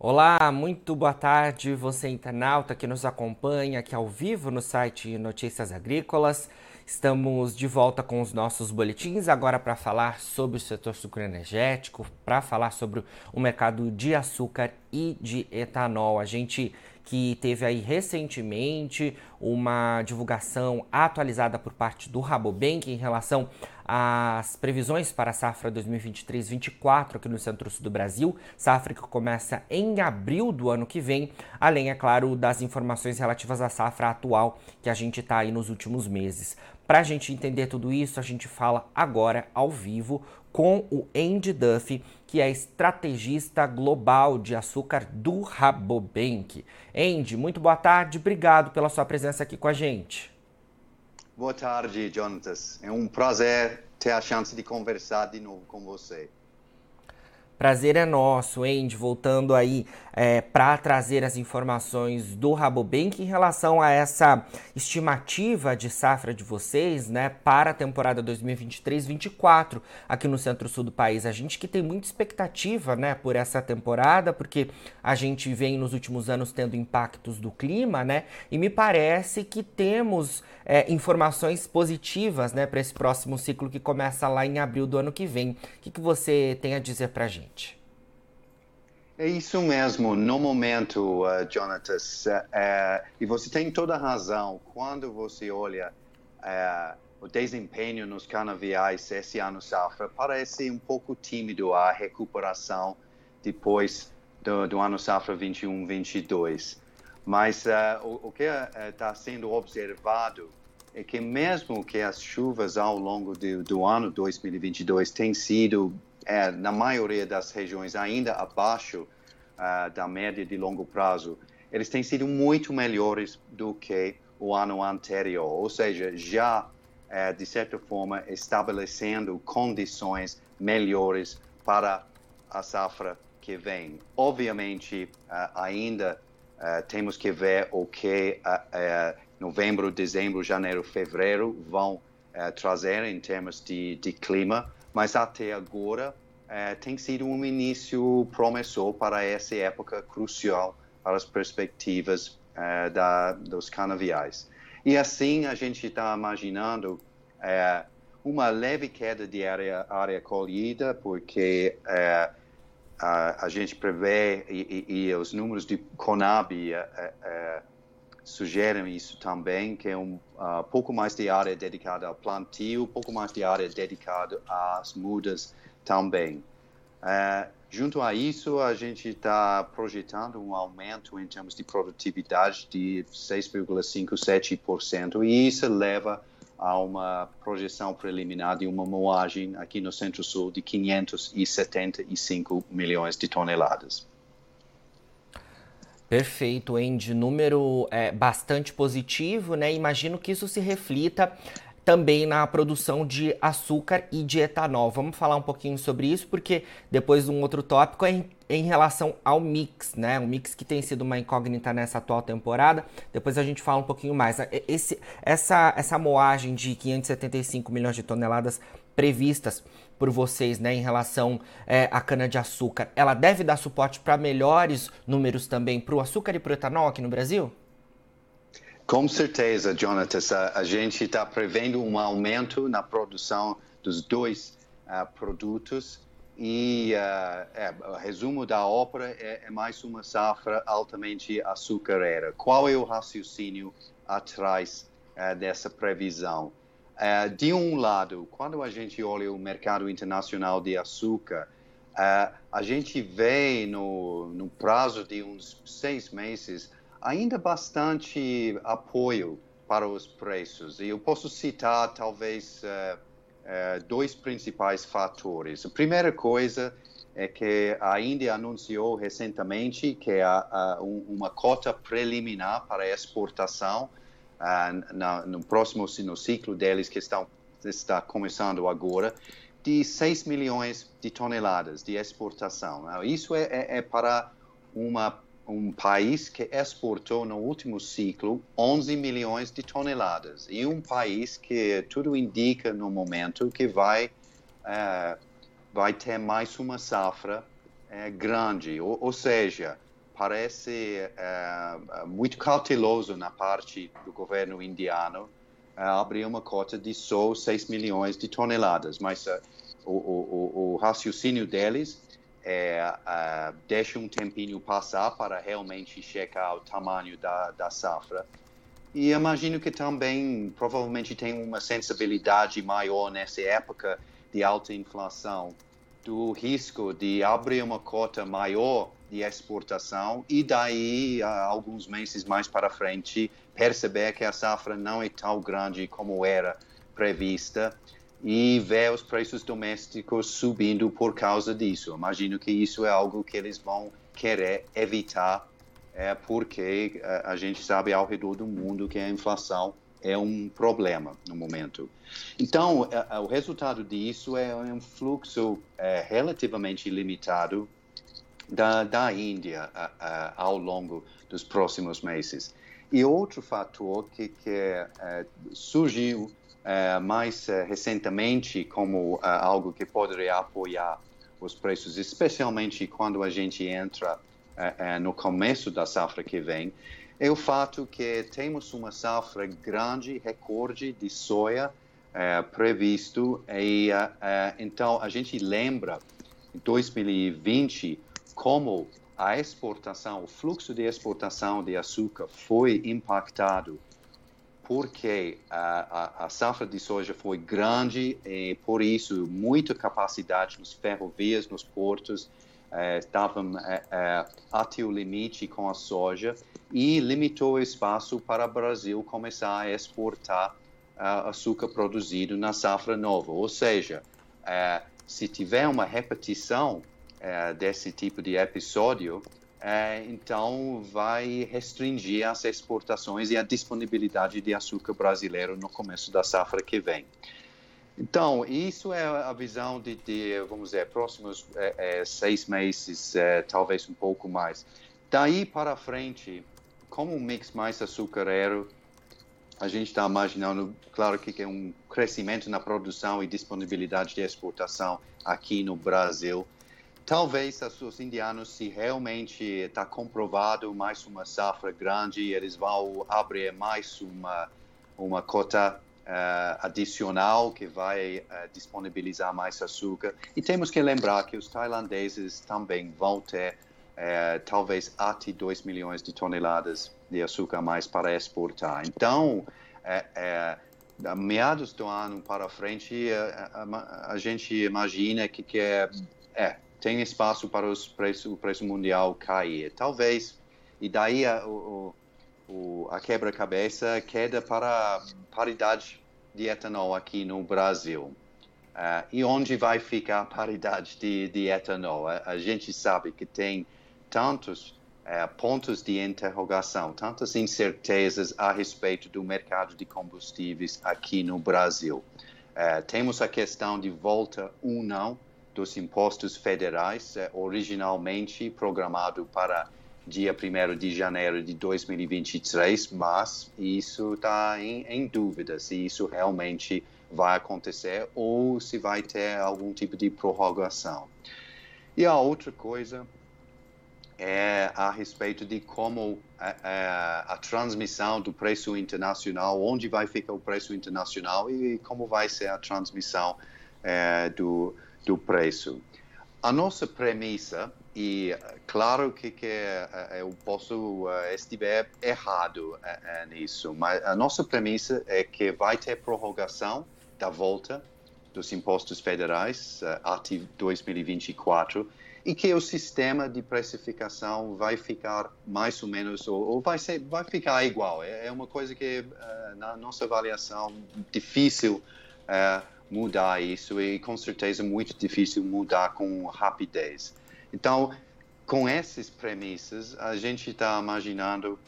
Olá, muito boa tarde, você internauta que nos acompanha aqui ao vivo no site Notícias Agrícolas. Estamos de volta com os nossos boletins agora para falar sobre o setor sucroenergético, para falar sobre o mercado de açúcar e de etanol. A gente que teve aí recentemente uma divulgação atualizada por parte do Rabobank em relação às previsões para a safra 2023-24 aqui no centro-sul do Brasil, safra que começa em abril do ano que vem, além, é claro, das informações relativas à safra atual que a gente está aí nos últimos meses. Para a gente entender tudo isso, a gente fala agora ao vivo com o Andy Duffy, que é estrategista global de açúcar do Rabobank. Andy, muito boa tarde, obrigado pela sua presença aqui com a gente. Boa tarde, Jonatas. É um prazer ter a chance de conversar de novo com você. Prazer é nosso, Andy, voltando aí é, para trazer as informações do Rabobank em relação a essa estimativa de safra de vocês, né, para a temporada 2023-24 aqui no centro-sul do país. A gente que tem muita expectativa, né, por essa temporada, porque a gente vem nos últimos anos tendo impactos do clima, né, e me parece que temos é, informações positivas, né, para esse próximo ciclo que começa lá em abril do ano que vem. O que, que você tem a dizer para a gente? É isso mesmo. No momento, uh, Jonatas, uh, e você tem toda a razão, quando você olha uh, o desempenho nos canaviais esse ano safra, parece um pouco tímido a recuperação depois do, do ano safra 21-22. Mas o, o, que está sendo observado é que mesmo que as chuvas ao longo do, do ano 2022 têm sido é, na maioria das regiões, ainda abaixo uh, da média de longo prazo, eles têm sido muito melhores do que o ano anterior, ou seja, já, uh, de certa forma, estabelecendo condições melhores para a safra que vem. Obviamente, uh, ainda temos que ver o que novembro, dezembro, janeiro, fevereiro vão trazer em termos de, de clima, mas até agora é, tem sido um início promissor para essa época crucial para as perspectivas é, da, dos canaviais. E assim a gente está imaginando é, uma leve queda de área, área colhida, porque é, a, a, gente prevê, e, e, e, os números de Conab é, é, sugerem isso também, que é um uh, pouco mais de área dedicada ao plantio, pouco mais de área dedicada às mudas também. Uh, junto a isso, a gente está projetando um aumento em termos de produtividade de 6,57% e isso leva a uma projeção preliminar de uma moagem aqui no Centro-Sul de 575 milhões de toneladas. Perfeito, Andy. Número é, bastante positivo, né? Imagino que isso se reflita também na produção de açúcar e de etanol. Vamos falar um pouquinho sobre isso, porque depois um outro tópico é em, em, relação ao mix, né? O mix que tem sido uma incógnita nessa atual temporada. Depois a gente fala um pouquinho mais. Esse, essa, essa moagem de 575 milhões de toneladas previstas por vocês né, em relação é, à cana-de-açúcar, ela deve dar suporte para melhores números também para o açúcar e para o etanol aqui no Brasil? Com certeza, Jonatas. A, gente está prevendo um aumento na produção dos dois uh, produtos e uh, é, o resumo da ópera é, é, mais uma safra altamente açucareira. Qual é o raciocínio atrás uh, dessa previsão? Uh, de um lado, quando a gente olha o mercado internacional de açúcar, uh, a gente vê no, no prazo de uns seis meses ainda bastante apoio para os preços. E eu posso citar talvez uh, dois principais fatores. A primeira coisa é que a Índia anunciou recentemente que há, uma cota preliminar para exportação uh, na, no próximo no ciclo deles que estão, está começando agora, de 6 milhões de toneladas de exportação. Isso é, é, é para uma, um país que exportou no último ciclo 11 milhões de toneladas e um país que tudo indica no momento que vai, uh, vai ter mais uma safra uh, grande, ou, ou seja, parece muito cauteloso na parte do governo indiano abrir uma cota de só 6 milhões de toneladas, mas o, o, o, raciocínio deles é, uh, deixa um tempinho passar para realmente checar o tamanho da, da safra. E imagino que também provavelmente tem uma sensibilidade maior nessa época de alta inflação do risco de abrir uma cota maior de exportação e daí, alguns meses mais para frente, perceber que a safra não é tão grande como era prevista e ver os preços domésticos subindo por causa disso. Imagino que isso é algo que eles vão querer evitar, é, porque é, a gente sabe ao redor do mundo que a inflação é um problema no momento. Então, a, a, o resultado disso é um fluxo é, relativamente limitado da, da Índia ao longo dos próximos meses. E outro fator que, que é, surgiu é, mais é, recentemente como é, algo que poderia apoiar os preços, especialmente quando a gente entra no começo da safra que vem, é o fato que temos uma safra grande, recorde de soja previsto e então a gente lembra em 2020 como a exportação, o fluxo de exportação de açúcar foi impactado porque a, a, a, safra de soja foi grande e por isso muita capacidade nos ferrovias, nos portos eh, estavam eh, eh, até o limite com a soja e limitou o espaço para o Brasil começar a exportar uh, açúcar produzido na safra nova. Ou seja, se tiver uma repetição desse tipo de episódio, é, então vai restringir as exportações e a disponibilidade de açúcar brasileiro no começo da safra que vem. Então, isso é a visão de, de vamos dizer, próximos é, é, seis meses, é, talvez um pouco mais. Daí para frente, como um mix mais açucareiro, a gente está imaginando, claro que é um crescimento na produção e disponibilidade de exportação aqui no Brasil, talvez os indianos, se realmente está comprovado mais uma safra grande, eles vão abrir mais uma, uma cota uh, adicional que vai uh, disponibilizar mais açúcar. E temos que lembrar que os tailandeses também vão ter uh, talvez até 2 milhões de toneladas de açúcar mais para exportar. Então, a meados do ano para frente, a, a, a gente imagina que, que é, é tem espaço para os preço, o preço mundial cair. Talvez, e daí a, o, o, a quebra-cabeça queda para paridade de etanol aqui no Brasil. Uh, e onde vai ficar a paridade de, de etanol? A, a, gente sabe que tem tantos uh, pontos de interrogação, tantas incertezas a respeito do mercado de combustíveis aqui no Brasil. Uh, temos a questão de volta ou não dos impostos federais, é, originalmente programado para dia 1 de janeiro de 2023, mas isso está em, em dúvida se isso realmente vai acontecer ou se vai ter algum tipo de prorrogação. E a outra coisa é a respeito de como a, a, a, transmissão do preço internacional, onde vai ficar o preço internacional e como vai ser a transmissão é, do, do preço. A nossa premissa, e claro que, que eh, eu posso uh, estiver errado uh, nisso, mas a nossa premissa é que vai ter prorrogação da volta dos impostos federais até 2024 e que o sistema de precificação vai ficar mais ou menos ou, ou vai ser vai ficar igual é, é uma coisa que na nossa avaliação difícil mudar isso e com certeza muito difícil mudar com rapidez. Então, com essas premissas, a gente está imaginando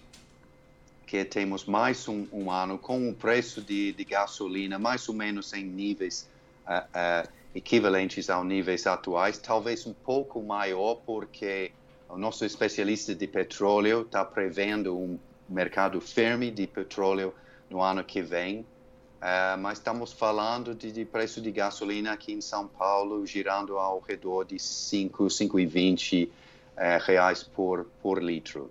que temos mais um, um, ano com o preço de, de, gasolina mais ou menos em níveis uh, uh, equivalentes aos níveis atuais, talvez um pouco maior, porque o nosso especialista de petróleo está prevendo um mercado firme de petróleo no ano que vem, Uh, mas estamos falando de, de, preço de gasolina aqui em São Paulo girando ao redor de 5, 5,20 é, reais por, por litro.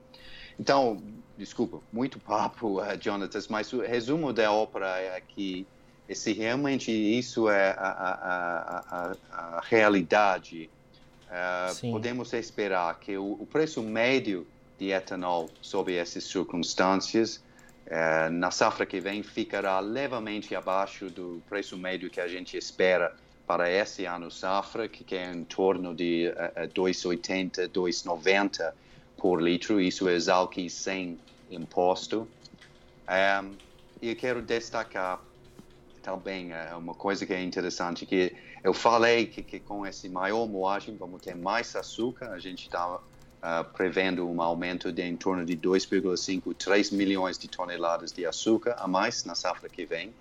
Então, desculpa, muito papo, uh, Jonathan, mas o resumo da ópera é que se realmente isso é a, a, a, a realidade, uh, podemos esperar que o, o, preço médio de etanol sob essas circunstâncias uh, na safra que vem ficará levemente abaixo do preço médio que a gente espera para esse ano safra, que é em torno de uh, 2,80, 2,90 por litro, isso é exalque sem imposto. Um, e eu quero destacar também é uma coisa que é interessante que eu falei que, que com esse maior moagem vamos ter mais açúcar. A gente está uh, prevendo um aumento de em torno de 2,5, 3 milhões de toneladas de açúcar a mais na safra que vem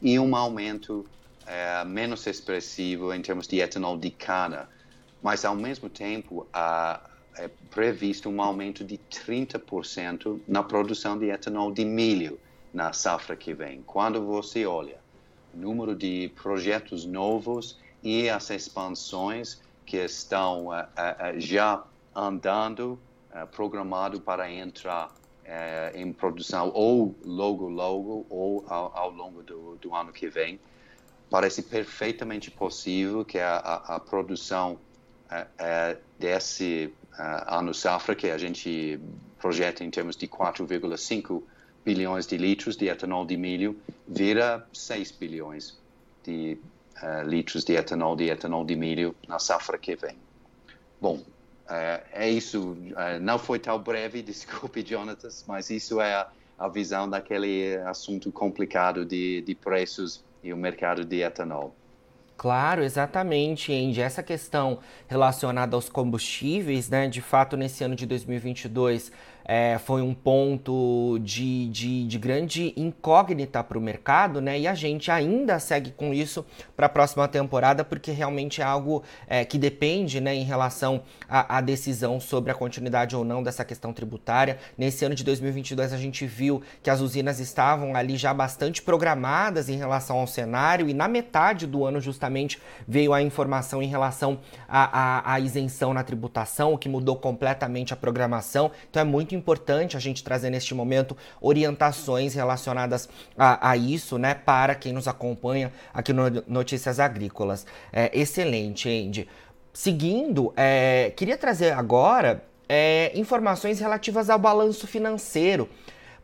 e um aumento uh, menos expressivo em termos de etanol de cana. Mas ao mesmo tempo, uh, é previsto um aumento de 30% na produção de etanol de milho na safra que vem. Quando você olha o número de projetos novos e as expansões que estão uh, uh, já andando, uh, programado para entrar em produção ou logo, logo, ou ao, ao longo do, do, ano que vem, parece perfeitamente possível que a, a, a produção desse uh, ano safra, que a gente projeta em termos de 4,5 bilhões de litros de etanol de milho, vira 6 bilhões de uh, litros de etanol de etanol de milho na safra que vem. Bom, é isso. Uh, não foi tão breve, desculpe, Jonatas, mas isso é a, a visão daquele assunto complicado de, de preços e o mercado de etanol. Claro, exatamente, Andy. Essa questão relacionada aos combustíveis, né? De fato, nesse ano de 2022, é, foi um ponto de, de, de grande incógnita para o mercado, né? E a gente ainda segue com isso para a próxima temporada, porque realmente é algo é, que depende, né, em relação à, decisão sobre a continuidade ou não dessa questão tributária. Nesse ano de 2022, a gente viu que as usinas estavam ali já bastante programadas em relação ao cenário, e na metade do ano, justamente, veio a informação em relação à isenção na tributação, o que mudou completamente a programação. Então é muito importante a gente trazer neste momento orientações relacionadas a, a isso, né, para quem nos acompanha aqui no Notícias Agrícolas. É, excelente, Andy. Seguindo, é, queria trazer agora é, informações relativas ao balanço financeiro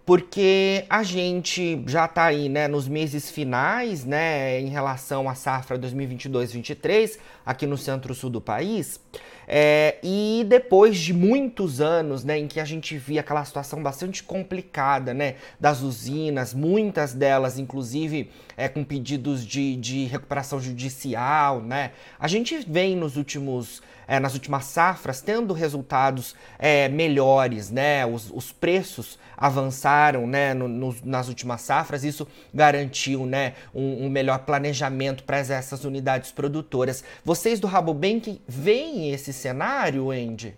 porque a gente já está aí, né, nos meses finais, né, em relação à safra 2022-23 aqui no centro-sul do país. É, e depois de muitos anos, né, em que a gente via aquela situação bastante complicada, né, das usinas, muitas delas, inclusive, é, com pedidos de, de recuperação judicial, né, a gente vem nos últimos é, nas últimas safras, tendo resultados é, melhores, né? Os, os, preços avançaram né? No, no, nas últimas safras, isso garantiu né? um, um melhor planejamento para essas unidades produtoras. Vocês do Rabobank veem esse cenário, Andy?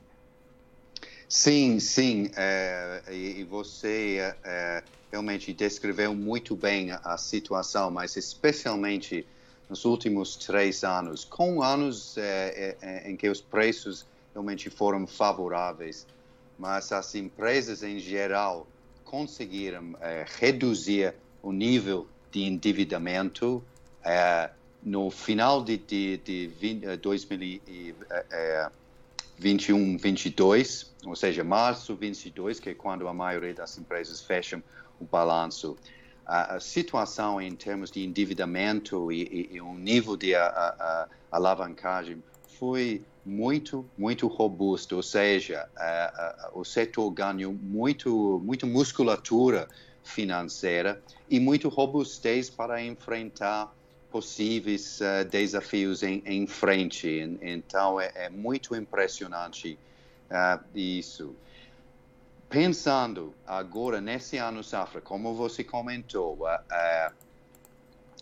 Sim, sim. É, e, você é, é, realmente descreveu muito bem a, situação, mas especialmente nos últimos três anos, com anos é, é, em que os preços realmente foram favoráveis, mas as empresas em geral conseguiram é, reduzir o nível de endividamento no final de, de, de 20, 2021, 22, ou seja, março 22, que é quando a maioria das empresas fecham o balanço a, situação em termos de endividamento e, e, e um nível de a, a, alavancagem foi muito, muito robusto, ou seja, o setor ganhou muito, muito musculatura financeira e muito robustez para enfrentar possíveis uh, desafios em, em, frente. Então, é, é muito impressionante uh, isso. Pensando agora nesse ano safra, como você comentou, uh, uh,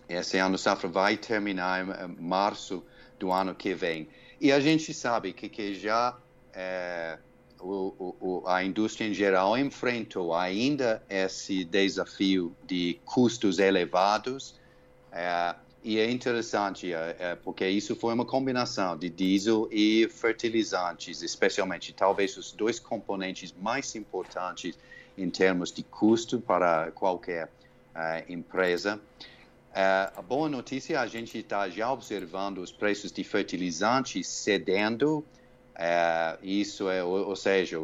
esse ano safra vai terminar em março do ano que vem. E a gente sabe que, que já uh, o, o, a indústria em geral enfrentou ainda esse desafio de custos elevados, E é interessante, é, é, porque isso foi uma combinação de diesel e fertilizantes, especialmente talvez os dois componentes mais importantes em termos de custo para qualquer uh, empresa. Uh, a boa notícia, a gente está já observando os preços de fertilizantes cedendo, uh, isso é, ou, ou seja,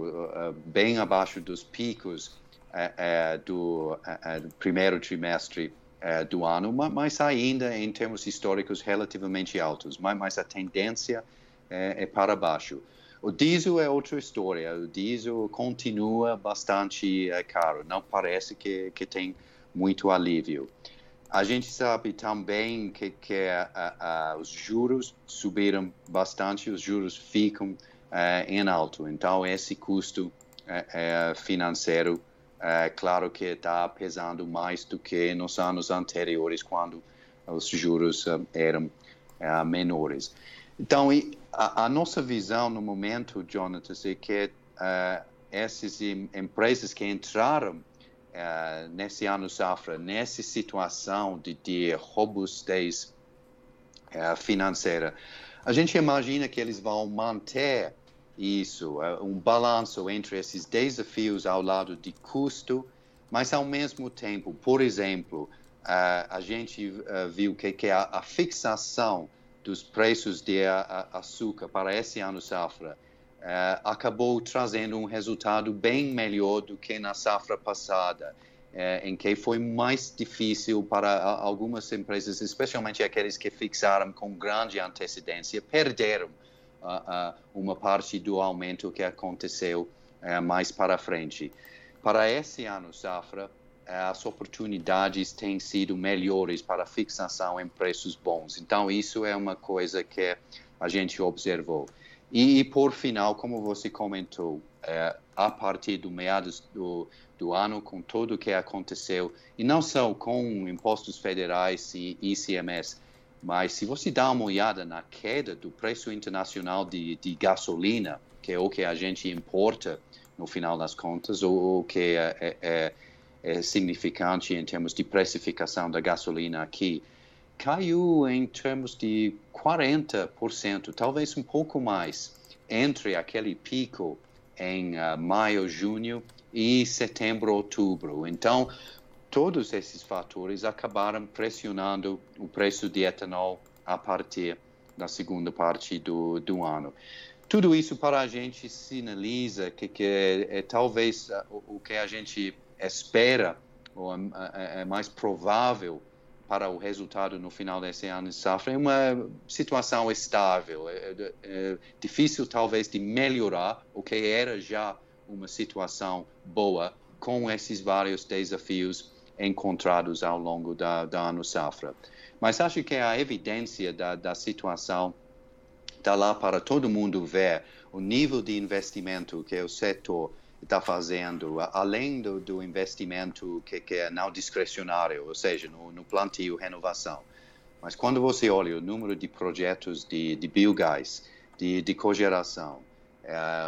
bem abaixo dos picos do, do, primeiro trimestre do ano, mas ainda em termos históricos relativamente altos, mas, a tendência é para baixo. O diesel é outra história. O diesel continua bastante caro. Não parece que, que tem muito alívio. A gente sabe também que, que os juros subiram bastante, os juros ficam em alto. Então, esse custo financeiro, claro que está pesando mais do que nos anos anteriores, quando os juros eram menores. Então, a, nossa visão no momento, Jonathan, é que essas empresas que entraram nesse ano safra, nessa situação de, de robustez financeira, a gente imagina que eles vão manter isso, uh, um balanço entre esses desafios ao lado de custo, mas ao mesmo tempo, por exemplo, a gente viu que, que a, fixação dos preços de açúcar para esse ano safra uh, acabou trazendo um resultado bem melhor do que na safra passada, uh, em que foi mais difícil para algumas empresas, especialmente aqueles que fixaram com grande antecedência, perderam uh, uma parte do aumento que aconteceu mais para frente. Para esse ano safra, as oportunidades têm sido melhores para fixação em preços bons. Então, isso é uma coisa que a gente observou. E, por final, como você comentou, é, a partir do meados do, do ano, com tudo o que aconteceu, e não só com impostos federais e ICMS, mas se você dá uma olhada na queda do preço internacional de, de gasolina, que é o que a gente importa no final das contas, ou o que é, é, é, é significante em termos de precificação da gasolina aqui, caiu em termos de 40%, talvez um pouco mais, entre aquele pico em uh, maio, junho e setembro, outubro. Então, todos esses fatores acabaram pressionando o preço de etanol a partir da segunda parte do, do ano. Tudo isso para a gente sinaliza que, que é, é talvez o, o, que a gente espera, ou é, é mais provável para o resultado no final desse ano de safra é uma situação estável. É, é, é, difícil, talvez, de melhorar o que era já uma situação boa com esses vários desafios encontrados ao longo da, da ano safra. Mas acho que a evidência da, da situação está lá para todo mundo ver o nível de investimento que o setor está fazendo, além do, do investimento que, que, é não discrecionário, ou seja, no, no plantio renovação. Mas quando você olha o número de projetos de, de biogás, de, de cogeração,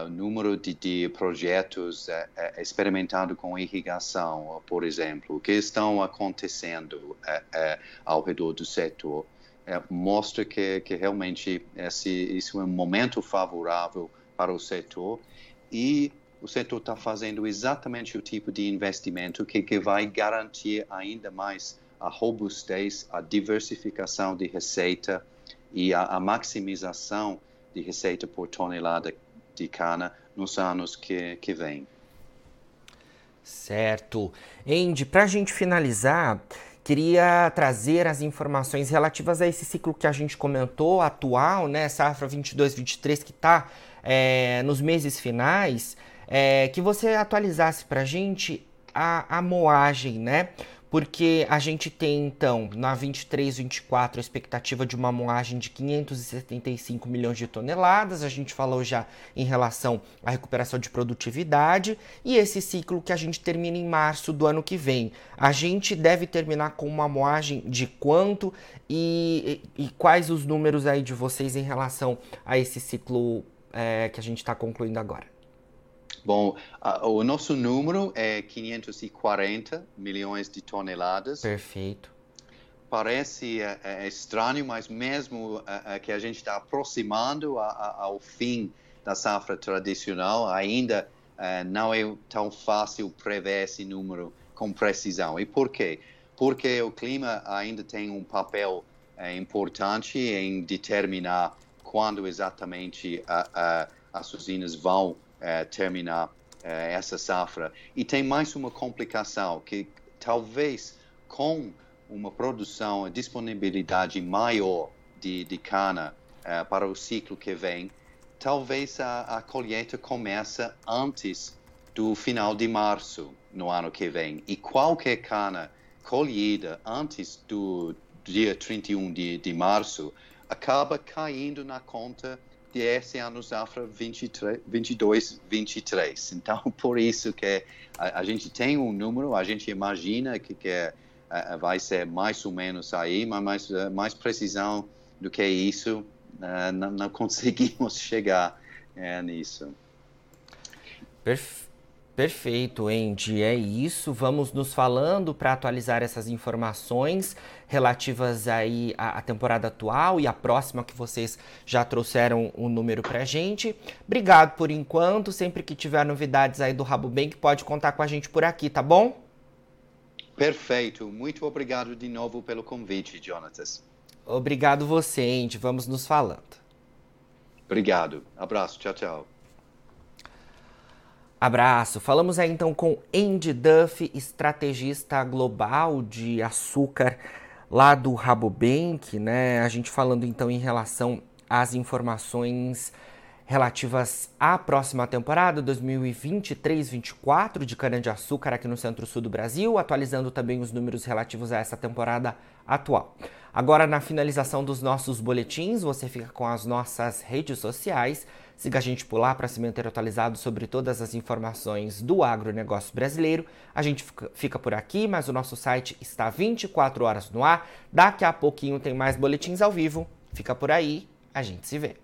o número de, de projetos é, é, experimentando com irrigação, por exemplo, que estão acontecendo é, é, ao redor do setor, é, mostra que, que realmente esse, isso é um momento favorável para o setor. E o setor está fazendo exatamente o tipo de investimento que, que vai garantir ainda mais a robustez, a diversificação de receita e a, a maximização de receita por tonelada de cana nos anos que, que vêm. Certo. Andy, para a gente finalizar, queria trazer as informações relativas a esse ciclo que a gente comentou, atual, né, safra 22-23, que está é, nos meses finais é, que você atualizasse para a gente a, moagem, né? Porque a gente tem então na 23, 24 a expectativa de uma moagem de 575 milhões de toneladas. A gente falou já em relação à recuperação de produtividade e esse ciclo que a gente termina em março do ano que vem. A gente deve terminar com uma moagem de quanto e, e, e quais os números aí de vocês em relação a esse ciclo é, que a gente está concluindo agora? Bom, a, o nosso número é 540 milhões de toneladas. Perfeito. parece é, é estranho, mas mesmo é, é que a gente está aproximando a, a, ao fim da safra tradicional, ainda é, não é tão fácil prever esse número com precisão. E por quê? Porque o clima ainda tem um papel é, importante em determinar quando exatamente as usinas vão é, terminar é, essa safra. E tem mais uma complicação, que talvez com uma produção, a disponibilidade maior de, de cana é, para o ciclo que vem, talvez a, a colheita comece antes do final de março no ano que vem. E qualquer cana colhida antes do dia 31 de, de março acaba caindo na conta de esse ano safra 23, 22, 23. Então, por isso que a, a, gente tem um número, a gente imagina que, que é, vai ser mais ou menos aí, mas mais, mais precisão do que isso, uh, não, não, conseguimos chegar uh, nisso. Perfeito. Perfeito, Andy. É isso. Vamos nos falando para atualizar essas informações relativas aí à, à, temporada atual e à próxima que vocês já trouxeram o um número para a gente. Obrigado por enquanto. Sempre que tiver novidades aí do Rabo Bank, pode contar com a gente por aqui, tá bom? Perfeito. Muito obrigado de novo pelo convite, Jonatas. Obrigado você, Andy. Vamos nos falando. Obrigado. Abraço. Tchau, tchau. Abraço. Falamos aí então com Andy Duff, estrategista global de açúcar lá do Rabobank, né? A gente falando então em relação às informações relativas à próxima temporada 2023-24 de cana-de-açúcar aqui no Centro-Sul do Brasil, atualizando também os números relativos a essa temporada atual. Agora, na finalização dos nossos boletins, você fica com as nossas redes sociais Siga a gente por lá para se manter atualizado sobre todas as informações do agronegócio brasileiro. A gente fica por aqui, mas o nosso site está 24 horas no ar. Daqui a pouquinho tem mais boletins ao vivo. Fica por aí, a gente se vê.